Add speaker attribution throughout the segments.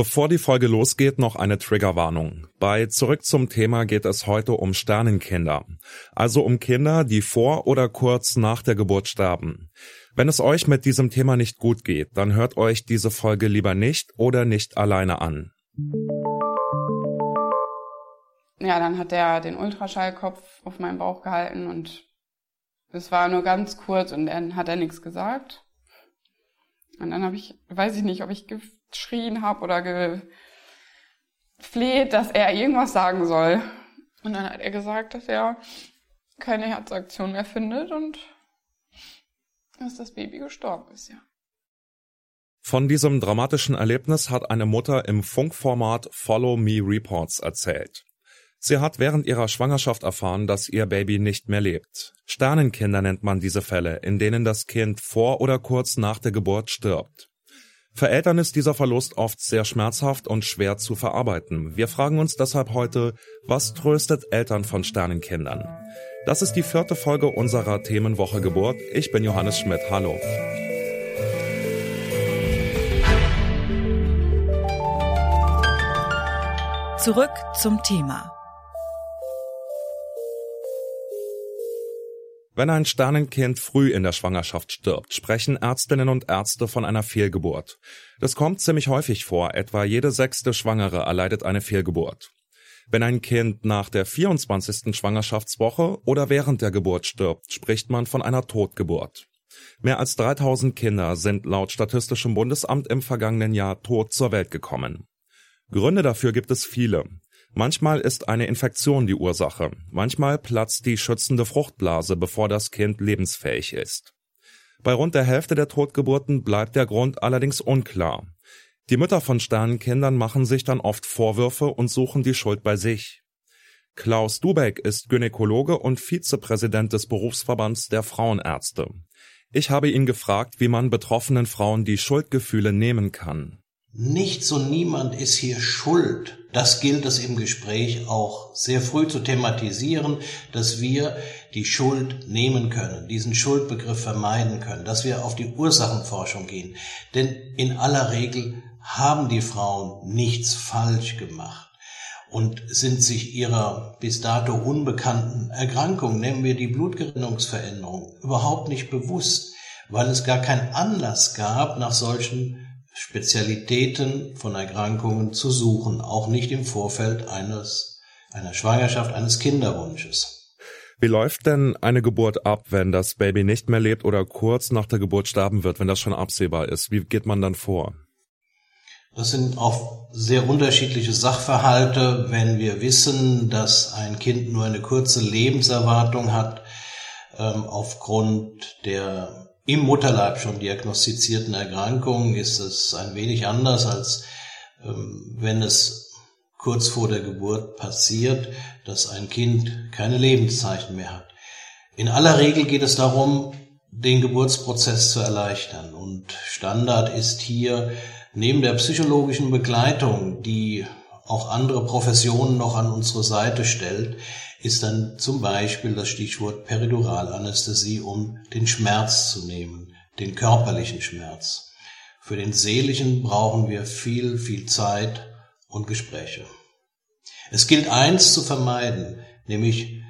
Speaker 1: Bevor die Folge losgeht, noch eine Triggerwarnung. Bei Zurück zum Thema geht es heute um Sternenkinder. Also um Kinder, die vor oder kurz nach der Geburt sterben. Wenn es euch mit diesem Thema nicht gut geht, dann hört euch diese Folge lieber nicht oder nicht alleine an.
Speaker 2: Ja, dann hat er den Ultraschallkopf auf meinen Bauch gehalten und es war nur ganz kurz und dann hat er nichts gesagt. Und dann habe ich, weiß ich nicht, ob ich geschrien habe oder gefleht, dass er irgendwas sagen soll. Und dann hat er gesagt, dass er keine Herzaktion mehr findet und dass das Baby gestorben ist, ja.
Speaker 1: Von diesem dramatischen Erlebnis hat eine Mutter im Funkformat Follow Me Reports erzählt. Sie hat während ihrer Schwangerschaft erfahren, dass ihr Baby nicht mehr lebt. Sternenkinder nennt man diese Fälle, in denen das Kind vor oder kurz nach der Geburt stirbt. Für Eltern ist dieser Verlust oft sehr schmerzhaft und schwer zu verarbeiten. Wir fragen uns deshalb heute, was tröstet Eltern von Sternenkindern? Das ist die vierte Folge unserer Themenwoche Geburt. Ich bin Johannes Schmidt. Hallo.
Speaker 3: Zurück zum Thema.
Speaker 1: Wenn ein Sternenkind früh in der Schwangerschaft stirbt, sprechen Ärztinnen und Ärzte von einer Fehlgeburt. Das kommt ziemlich häufig vor, etwa jede sechste Schwangere erleidet eine Fehlgeburt. Wenn ein Kind nach der 24. Schwangerschaftswoche oder während der Geburt stirbt, spricht man von einer Totgeburt. Mehr als 3000 Kinder sind laut Statistischem Bundesamt im vergangenen Jahr tot zur Welt gekommen. Gründe dafür gibt es viele. Manchmal ist eine Infektion die Ursache, manchmal platzt die schützende Fruchtblase, bevor das Kind lebensfähig ist. Bei rund der Hälfte der Totgeburten bleibt der Grund allerdings unklar. Die Mütter von Sternenkindern machen sich dann oft Vorwürfe und suchen die Schuld bei sich. Klaus Dubeck ist Gynäkologe und Vizepräsident des Berufsverbands der Frauenärzte. Ich habe ihn gefragt, wie man betroffenen Frauen die Schuldgefühle nehmen kann.
Speaker 4: Nichts und niemand ist hier schuld. Das gilt es im Gespräch auch sehr früh zu thematisieren, dass wir die Schuld nehmen können, diesen Schuldbegriff vermeiden können, dass wir auf die Ursachenforschung gehen. Denn in aller Regel haben die Frauen nichts falsch gemacht und sind sich ihrer bis dato unbekannten Erkrankung, nennen wir die Blutgerinnungsveränderung, überhaupt nicht bewusst, weil es gar keinen Anlass gab, nach solchen Spezialitäten von Erkrankungen zu suchen, auch nicht im Vorfeld eines, einer Schwangerschaft, eines Kinderwunsches.
Speaker 1: Wie läuft denn eine Geburt ab, wenn das Baby nicht mehr lebt oder kurz nach der Geburt sterben wird, wenn das schon absehbar ist? Wie geht man dann vor?
Speaker 4: Das sind auch sehr unterschiedliche Sachverhalte. Wenn wir wissen, dass ein Kind nur eine kurze Lebenserwartung hat, ähm, aufgrund der im Mutterleib schon diagnostizierten Erkrankungen ist es ein wenig anders, als ähm, wenn es kurz vor der Geburt passiert, dass ein Kind keine Lebenszeichen mehr hat. In aller Regel geht es darum, den Geburtsprozess zu erleichtern. Und Standard ist hier neben der psychologischen Begleitung, die auch andere Professionen noch an unsere Seite stellt, ist dann zum Beispiel das Stichwort Periduralanästhesie, um den Schmerz zu nehmen, den körperlichen Schmerz. Für den seelischen brauchen wir viel, viel Zeit und Gespräche. Es gilt eins zu vermeiden, nämlich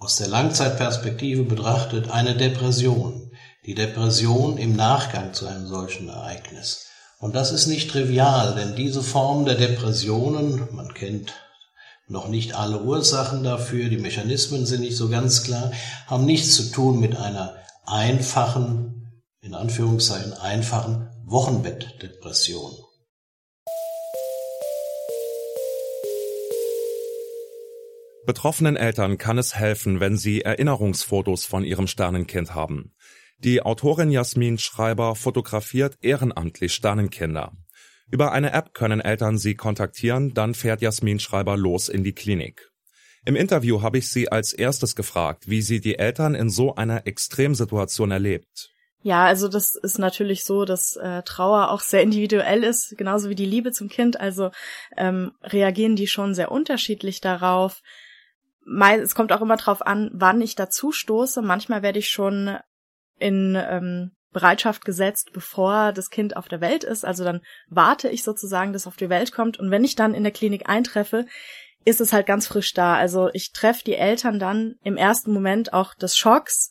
Speaker 4: aus der Langzeitperspektive betrachtet eine Depression. Die Depression im Nachgang zu einem solchen Ereignis. Und das ist nicht trivial, denn diese Form der Depressionen, man kennt noch nicht alle Ursachen dafür, die Mechanismen sind nicht so ganz klar, haben nichts zu tun mit einer einfachen, in Anführungszeichen einfachen Wochenbettdepression.
Speaker 1: Betroffenen Eltern kann es helfen, wenn sie Erinnerungsfotos von ihrem Sternenkind haben. Die Autorin Jasmin Schreiber fotografiert ehrenamtlich Sternenkinder. Über eine App können Eltern sie kontaktieren, dann fährt Jasmin Schreiber los in die Klinik. Im Interview habe ich sie als erstes gefragt, wie sie die Eltern in so einer Extremsituation erlebt.
Speaker 5: Ja, also das ist natürlich so, dass äh, Trauer auch sehr individuell ist, genauso wie die Liebe zum Kind. Also ähm, reagieren die schon sehr unterschiedlich darauf. Es kommt auch immer darauf an, wann ich dazu stoße. Manchmal werde ich schon in ähm, Bereitschaft gesetzt, bevor das Kind auf der Welt ist. Also dann warte ich sozusagen, dass es auf die Welt kommt. Und wenn ich dann in der Klinik eintreffe, ist es halt ganz frisch da. Also ich treffe die Eltern dann im ersten Moment auch des Schocks,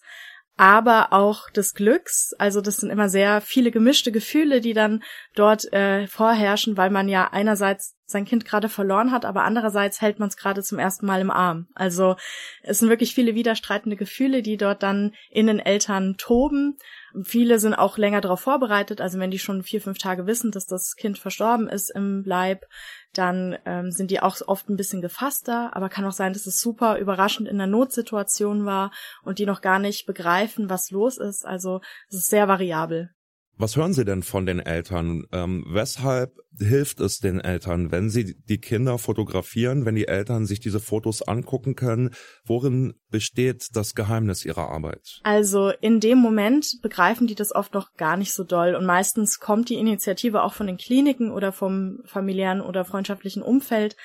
Speaker 5: aber auch des Glücks. Also das sind immer sehr viele gemischte Gefühle, die dann dort äh, vorherrschen, weil man ja einerseits sein Kind gerade verloren hat, aber andererseits hält man es gerade zum ersten Mal im Arm. Also es sind wirklich viele widerstreitende Gefühle, die dort dann in den Eltern toben. Viele sind auch länger darauf vorbereitet. Also wenn die schon vier, fünf Tage wissen, dass das Kind verstorben ist im Leib, dann ähm, sind die auch oft ein bisschen gefasster. Aber kann auch sein, dass es super überraschend in der Notsituation war und die noch gar nicht begreifen, was los ist. Also es ist sehr variabel.
Speaker 1: Was hören Sie denn von den Eltern? Ähm, weshalb hilft es den Eltern, wenn sie die Kinder fotografieren, wenn die Eltern sich diese Fotos angucken können? Worin besteht das Geheimnis ihrer Arbeit?
Speaker 5: Also in dem Moment begreifen die das oft noch gar nicht so doll und meistens kommt die Initiative auch von den Kliniken oder vom familiären oder freundschaftlichen Umfeld.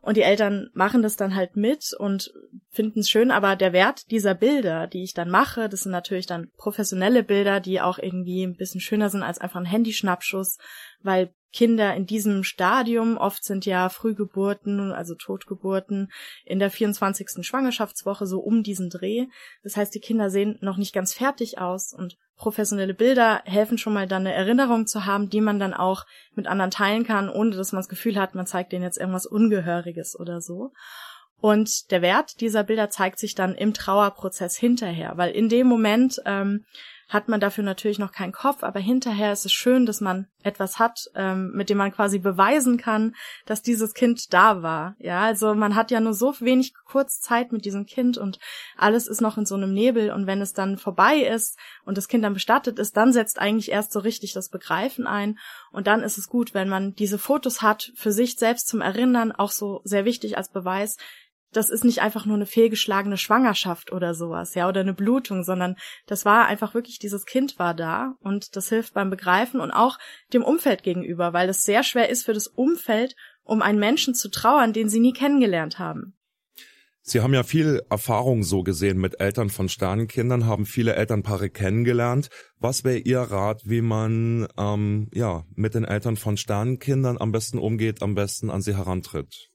Speaker 5: Und die Eltern machen das dann halt mit und finden es schön, aber der Wert dieser Bilder, die ich dann mache, das sind natürlich dann professionelle Bilder, die auch irgendwie ein bisschen schöner sind als einfach ein Handyschnappschuss, weil Kinder in diesem Stadium, oft sind ja Frühgeburten, also Totgeburten, in der 24. Schwangerschaftswoche so um diesen Dreh. Das heißt, die Kinder sehen noch nicht ganz fertig aus und professionelle Bilder helfen schon mal dann eine Erinnerung zu haben, die man dann auch mit anderen teilen kann, ohne dass man das Gefühl hat, man zeigt denen jetzt irgendwas Ungehöriges oder so. Und der Wert dieser Bilder zeigt sich dann im Trauerprozess hinterher, weil in dem Moment ähm, hat man dafür natürlich noch keinen Kopf, aber hinterher ist es schön, dass man etwas hat, ähm, mit dem man quasi beweisen kann, dass dieses Kind da war. Ja, also man hat ja nur so wenig kurz Zeit mit diesem Kind und alles ist noch in so einem Nebel und wenn es dann vorbei ist und das Kind dann bestattet ist, dann setzt eigentlich erst so richtig das Begreifen ein und dann ist es gut, wenn man diese Fotos hat für sich selbst zum Erinnern, auch so sehr wichtig als Beweis, das ist nicht einfach nur eine fehlgeschlagene Schwangerschaft oder sowas, ja, oder eine Blutung, sondern das war einfach wirklich, dieses Kind war da und das hilft beim Begreifen und auch dem Umfeld gegenüber, weil es sehr schwer ist für das Umfeld, um einen Menschen zu trauern, den sie nie kennengelernt haben.
Speaker 1: Sie haben ja viel Erfahrung so gesehen mit Eltern von Sternenkindern, haben viele Elternpaare kennengelernt. Was wäre Ihr Rat, wie man ähm, ja mit den Eltern von Sternenkindern am besten umgeht, am besten an sie herantritt?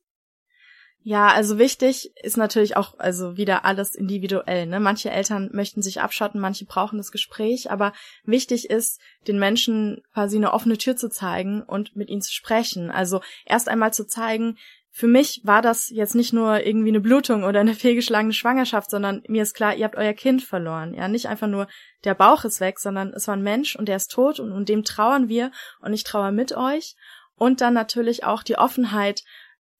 Speaker 5: Ja, also wichtig ist natürlich auch, also wieder alles individuell. Ne? Manche Eltern möchten sich abschotten, manche brauchen das Gespräch, aber wichtig ist, den Menschen quasi eine offene Tür zu zeigen und mit ihnen zu sprechen. Also erst einmal zu zeigen, für mich war das jetzt nicht nur irgendwie eine Blutung oder eine fehlgeschlagene Schwangerschaft, sondern mir ist klar, ihr habt euer Kind verloren. Ja, nicht einfach nur der Bauch ist weg, sondern es war ein Mensch und der ist tot und, und dem trauern wir und ich trauere mit euch. Und dann natürlich auch die Offenheit,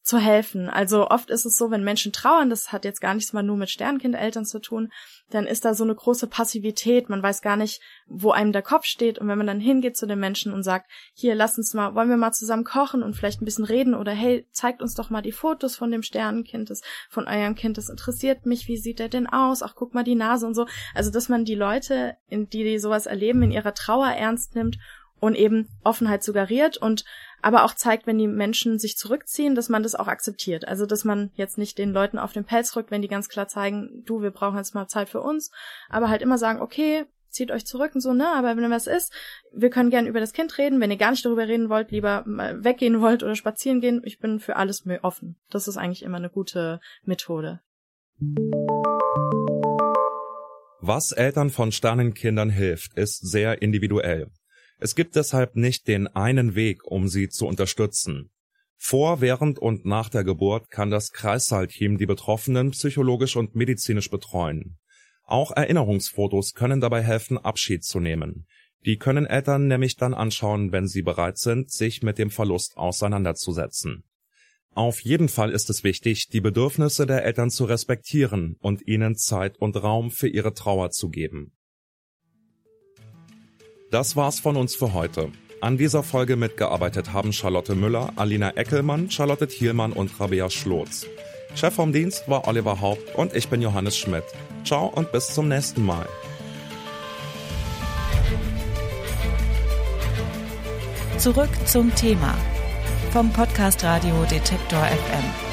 Speaker 5: zu helfen. Also oft ist es so, wenn Menschen trauern, das hat jetzt gar nichts mal nur mit Sternkindeltern zu tun, dann ist da so eine große Passivität. Man weiß gar nicht, wo einem der Kopf steht. Und wenn man dann hingeht zu den Menschen und sagt, hier, lass uns mal, wollen wir mal zusammen kochen und vielleicht ein bisschen reden oder hey, zeigt uns doch mal die Fotos von dem Sternenkind, das, von eurem Kind, das interessiert mich, wie sieht der denn aus? Ach, guck mal die Nase und so. Also, dass man die Leute, die, die sowas erleben, in ihrer Trauer ernst nimmt und eben Offenheit suggeriert und aber auch zeigt, wenn die Menschen sich zurückziehen, dass man das auch akzeptiert. Also, dass man jetzt nicht den Leuten auf den Pelz rückt, wenn die ganz klar zeigen, du, wir brauchen jetzt mal Zeit für uns, aber halt immer sagen, okay, zieht euch zurück und so, ne, aber wenn was ist, wir können gerne über das Kind reden, wenn ihr gar nicht darüber reden wollt, lieber weggehen wollt oder spazieren gehen, ich bin für alles offen. Das ist eigentlich immer eine gute Methode.
Speaker 1: Was Eltern von Sternenkindern hilft, ist sehr individuell. Es gibt deshalb nicht den einen Weg, um sie zu unterstützen. Vor, während und nach der Geburt kann das Kreissaalteam die Betroffenen psychologisch und medizinisch betreuen. Auch Erinnerungsfotos können dabei helfen, Abschied zu nehmen. Die können Eltern nämlich dann anschauen, wenn sie bereit sind, sich mit dem Verlust auseinanderzusetzen. Auf jeden Fall ist es wichtig, die Bedürfnisse der Eltern zu respektieren und ihnen Zeit und Raum für ihre Trauer zu geben. Das war's von uns für heute. An dieser Folge mitgearbeitet haben Charlotte Müller, Alina Eckelmann, Charlotte Thielmann und Rabea Schlotz. Chef vom Dienst war Oliver Haupt und ich bin Johannes Schmidt. Ciao und bis zum nächsten Mal.
Speaker 3: Zurück zum Thema vom Podcast Radio Detektor FM.